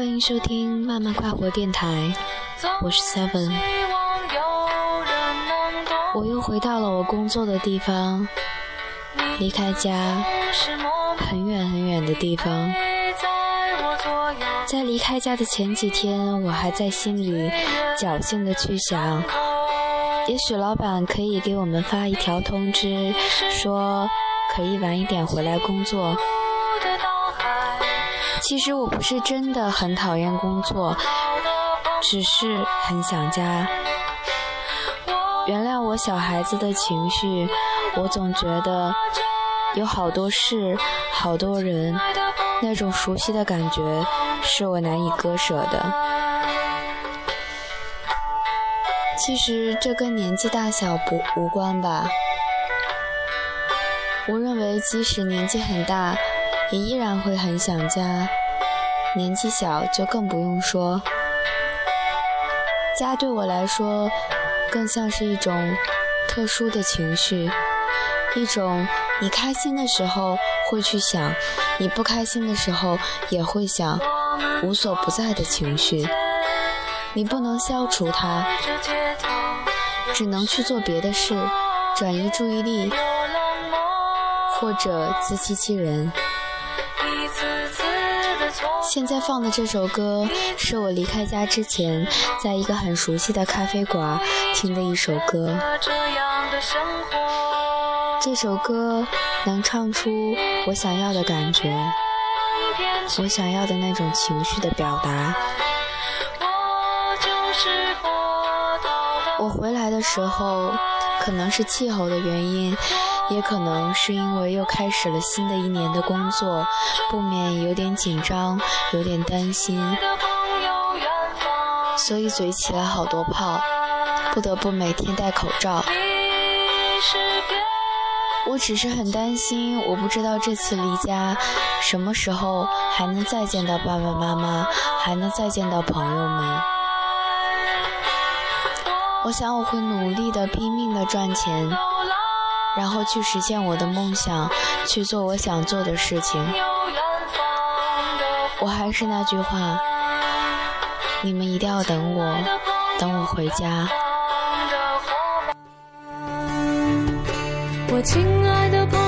欢迎收听慢慢快活电台，我是 Seven。我又回到了我工作的地方，离开家很远很远的地方。在离开家的前几天，我还在心里侥幸的去想，也许老板可以给我们发一条通知，说可以晚一点回来工作。其实我不是真的很讨厌工作，只是很想家。原谅我小孩子的情绪，我总觉得有好多事、好多人，那种熟悉的感觉是我难以割舍的。其实这跟年纪大小不无关吧。我认为即使年纪很大。也依然会很想家，年纪小就更不用说。家对我来说，更像是一种特殊的情绪，一种你开心的时候会去想，你不开心的时候也会想，无所不在的情绪。你不能消除它，只能去做别的事，转移注意力，或者自欺欺人。现在放的这首歌是我离开家之前，在一个很熟悉的咖啡馆听的一首歌。这首歌能唱出我想要的感觉，我想要的那种情绪的表达。我回来的时候，可能是气候的原因。也可能是因为又开始了新的一年的工作，不免有点紧张，有点担心，所以嘴起了好多泡，不得不每天戴口罩。我只是很担心，我不知道这次离家什么时候还能再见到爸爸妈妈，还能再见到朋友们。我想我会努力的、拼命的赚钱。然后去实现我的梦想，去做我想做的事情。我还是那句话，你们一定要等我，等我回家。我亲爱的朋